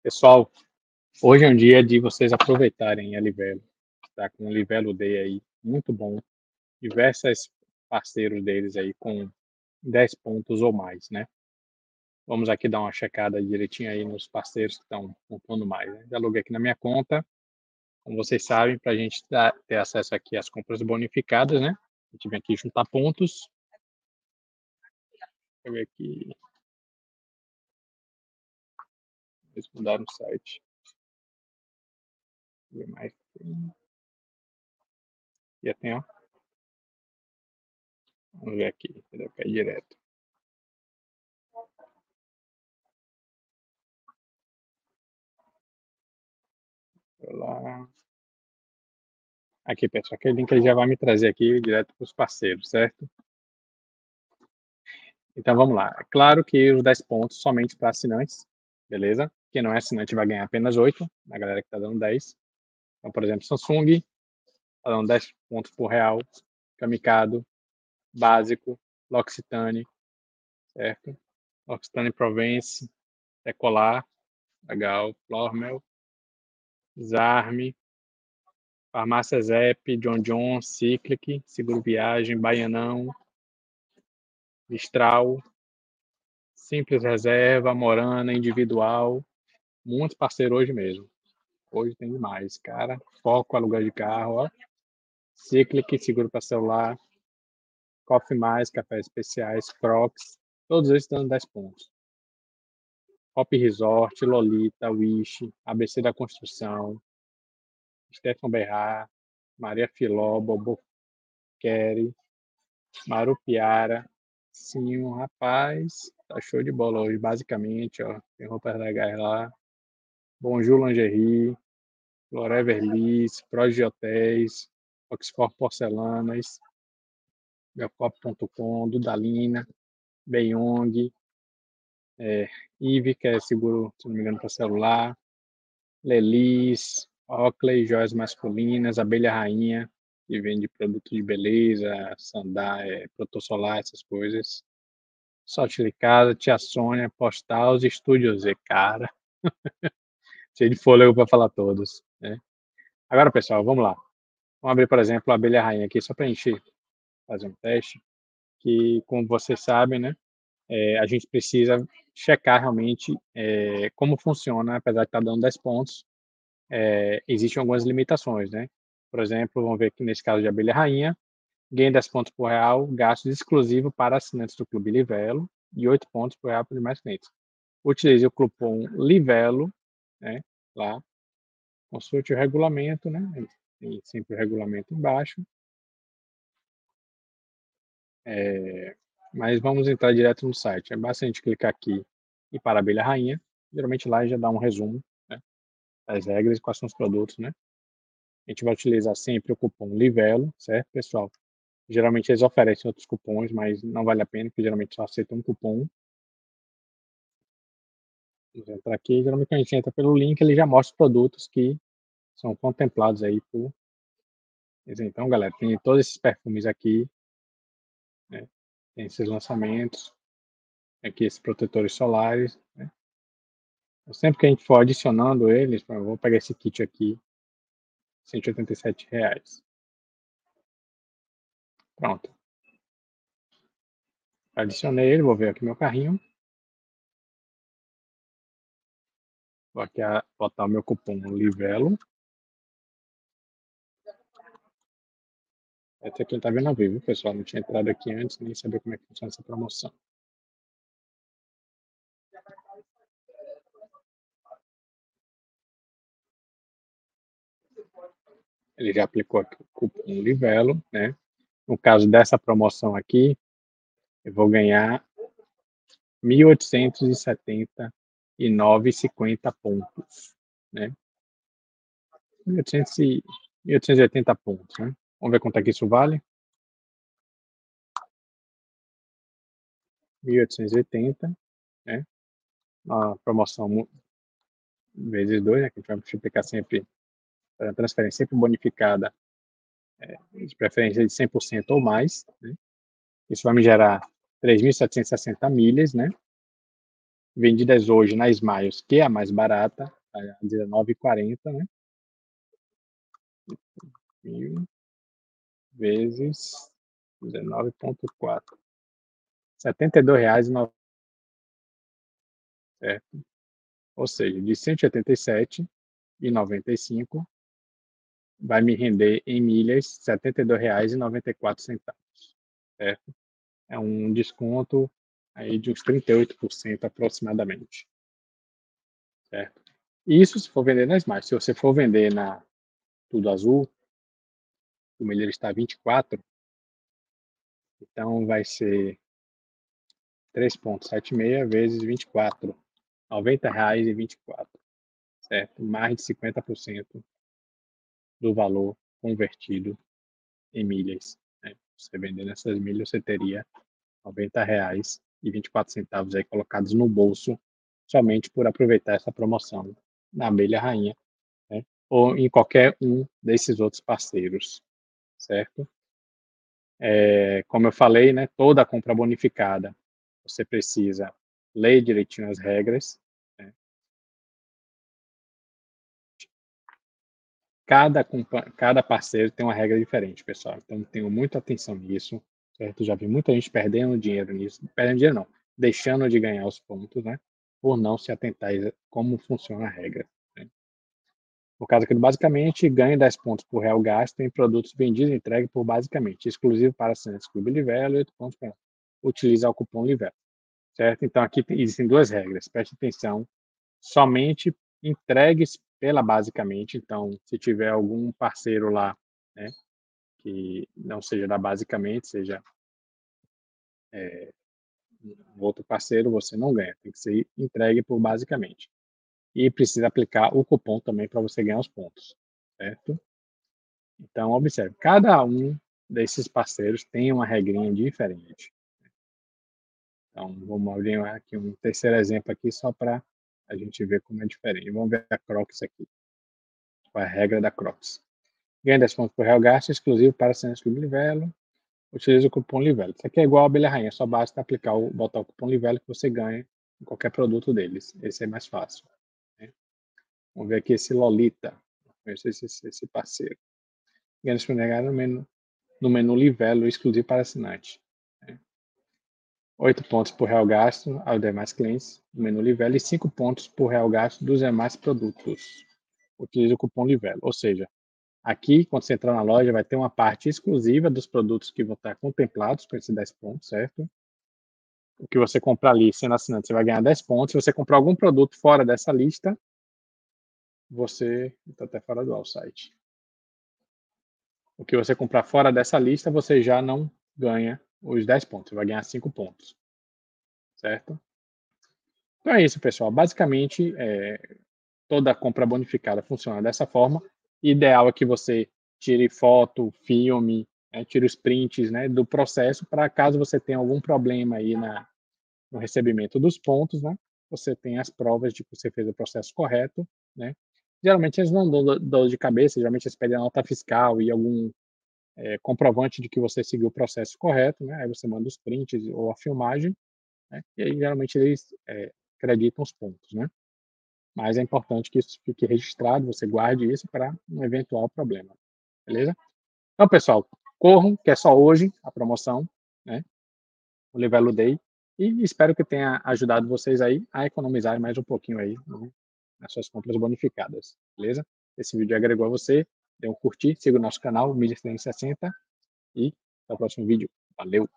Pessoal, hoje é um dia de vocês aproveitarem a Livelo. Está com o Livelo Day aí, muito bom. Diversos parceiros deles aí com 10 pontos ou mais, né? Vamos aqui dar uma checada direitinho aí nos parceiros que estão pontuando mais. Né? Já loguei aqui na minha conta. Como vocês sabem, para a gente dar, ter acesso aqui às compras bonificadas, né? A gente vem aqui juntar pontos. Deixa eu ver aqui. Eles mudaram o site. Ver mais. Já tem, ó. Vamos ver aqui. Entendeu? Cai direto. Lá. Aqui, pessoal, aquele link ele já vai me trazer aqui direto para os parceiros, certo? Então vamos lá. É claro que os 10 pontos somente para assinantes, beleza? Quem não é assinante vai ganhar apenas 8, a galera que está dando 10. Então, por exemplo, Samsung, está dando 10 pontos por real, Kamikado, Básico, L'Occitane, certo? L'Occitane Provence, Ecolar, legal, Flormel, Zarme, Farmácia Zep, John John, Cyclic, Seguro Viagem, Baianão, Mistral, Simples Reserva, Morana, Individual, muitos parceiros hoje mesmo. Hoje tem demais, cara. Foco, aluguel de carro, ó. Cyclic, seguro para celular. Coffee Mais, cafés especiais, Crocs. Todos eles dando 10 pontos. Hop Resort, Lolita, Wish, ABC da Construção, Stefan Berrar, Maria Filó, Bobo Kerry, Marupiara. Sim, um rapaz, tá show de bola hoje, basicamente, ó. Tem roupas legais lá. Bonjour Lingerie, Forever Liz, Proje Hotéis, Oxford Porcelanas, Belcop.com, Dudalina, Beyong, é, Ive, que é seguro, se não me engano, para celular, Lelis, Oakley, joias masculinas, Abelha Rainha, que vende produtos de beleza, sandália, é, essas coisas. Sorte de casa, Tia Sônia, Postals, Estúdio Z, cara. Cheio de fôlego para falar todos. Né? Agora, pessoal, vamos lá. Vamos abrir, por exemplo, a abelha rainha aqui, só para a gente fazer um teste. Que, como vocês sabem, né, é, a gente precisa checar realmente é, como funciona, apesar de estar tá dando 10 pontos, é, existem algumas limitações, né? Por exemplo, vamos ver aqui nesse caso de abelha rainha, ganho 10 pontos por real, gastos exclusivos para assinantes do Clube Livelo e 8 pontos por real para demais clientes. Utilize o cupom Livelo, né, lá, consulte o regulamento, né, tem sempre o regulamento embaixo. É, mas vamos entrar direto no site. É basta a gente clicar aqui e para a abelha rainha. Geralmente lá já dá um resumo né, das regras e quais são os produtos, né? A gente vai utilizar sempre o cupom Livelo, certo, pessoal? Geralmente eles oferecem outros cupons, mas não vale a pena, porque geralmente só aceitam um cupom. Entrar aqui. Geralmente a gente entra pelo link, ele já mostra os produtos que são contemplados aí por. Então, galera, tem todos esses perfumes aqui. Né? Tem esses lançamentos. Aqui esses protetores solares. Né? Sempre que a gente for adicionando eles, eu vou pegar esse kit aqui, 187 reais. Pronto. Adicionei ele, vou ver aqui meu carrinho. Vou aqui botar o meu cupom Livelo. Esse aqui tá vendo ao vivo, pessoal. Não tinha entrado aqui antes, nem sabia como é que funciona essa promoção. Ele já aplicou aqui o cupom Livelo, né? No caso dessa promoção aqui, eu vou ganhar 1.879,50 pontos, né? 1.880 pontos, né? Vamos ver quanto é que isso vale. 1.880, né? Uma promoção vezes 2, né? Que a gente vai multiplicar sempre, a transferência sempre bonificada é, de preferência de 100% ou mais. Né? Isso vai me gerar 3.760 milhas, né? Vendidas hoje na Smiles, que é a mais barata, a R$19,40, né? Mil vezes 19,4. R$ 72,90. Certo? Ou seja, de 187,95 vai me render em milhas R$ 72,94. Certo? É um desconto aí de uns 38% aproximadamente. Certo? Isso se for vender na Smart. Se você for vender na Tudo Azul, o milheiro está 24, então vai ser 3,76 vezes 24, R$ 90,24, certo? Mais de 50% do valor convertido em milhas. Né? Você vendendo essas milhas, você teria R$ 90,24 aí colocados no bolso somente por aproveitar essa promoção na abelha rainha, né? ou em qualquer um desses outros parceiros, certo? É, como eu falei, né, toda compra bonificada, você precisa ler direitinho as regras. Né? Cada, cada parceiro tem uma regra diferente, pessoal. Então, tenho muita atenção nisso. Certo? Já vi muita gente perdendo dinheiro nisso. Perdendo dinheiro não, deixando de ganhar os pontos, né? Por não se atentar a como funciona a regra. Né? Por causa que, basicamente, ganha 10 pontos por real gasto em produtos vendidos e entregues por basicamente, exclusivo para assinantes Clube Livelo e 8 pontos para utilizar o cupom Livelo certo? Então aqui existem duas regras, preste atenção, somente entregues pela basicamente, então se tiver algum parceiro lá, né, que não seja da basicamente, seja é, outro parceiro, você não ganha, tem que ser entregue por basicamente. E precisa aplicar o cupom também para você ganhar os pontos, certo? Então, observe, cada um desses parceiros tem uma regrinha diferente. Então, vamos abrir aqui um terceiro exemplo aqui só para a gente ver como é diferente. Vamos ver a Crocs aqui. A regra da Crocs? Ganha 10 pontos por real gasto exclusivo para assinantes do Livelo. Utilize o cupom Livelo. Isso aqui é igual a abelha rainha, só basta aplicar o, botar o cupom Livelo que você ganha em qualquer produto deles. Esse é mais fácil. Né? Vamos ver aqui esse Lolita. Ver esse, esse parceiro. Ganha disponível no menu, no menu Livelo exclusivo para assinante. 8 pontos por real gasto aos demais clientes do menu Livelo e 5 pontos por real gasto dos demais produtos. Utilize o cupom Livelo. Ou seja, aqui, quando você entrar na loja, vai ter uma parte exclusiva dos produtos que vão estar contemplados com esses 10 pontos, certo? O que você comprar ali, sendo assinante, você vai ganhar 10 pontos. Se você comprar algum produto fora dessa lista, você está até fora do site. O que você comprar fora dessa lista, você já não ganha os 10 pontos, vai ganhar 5 pontos. Certo? Então é isso, pessoal. Basicamente, é, toda compra bonificada funciona dessa forma. Ideal é que você tire foto, filme, né, tire os prints né, do processo para caso você tenha algum problema aí na, no recebimento dos pontos, né, você tem as provas de que você fez o processo correto. Né. Geralmente eles não dão dor de cabeça, geralmente eles pedem a nota fiscal e algum é, comprovante de que você seguiu o processo correto, né? Aí você manda os prints ou a filmagem, né? E aí geralmente eles é, acreditam os pontos, né? Mas é importante que isso fique registrado, você guarde isso para um eventual problema, beleza? Então, pessoal, corram, que é só hoje a promoção, né? O Livelo Day. E espero que tenha ajudado vocês aí a economizar mais um pouquinho aí né? nas suas compras bonificadas, beleza? Esse vídeo agregou a você, dê um curtir, siga o nosso canal, Mídia 360 e até o próximo vídeo. Valeu!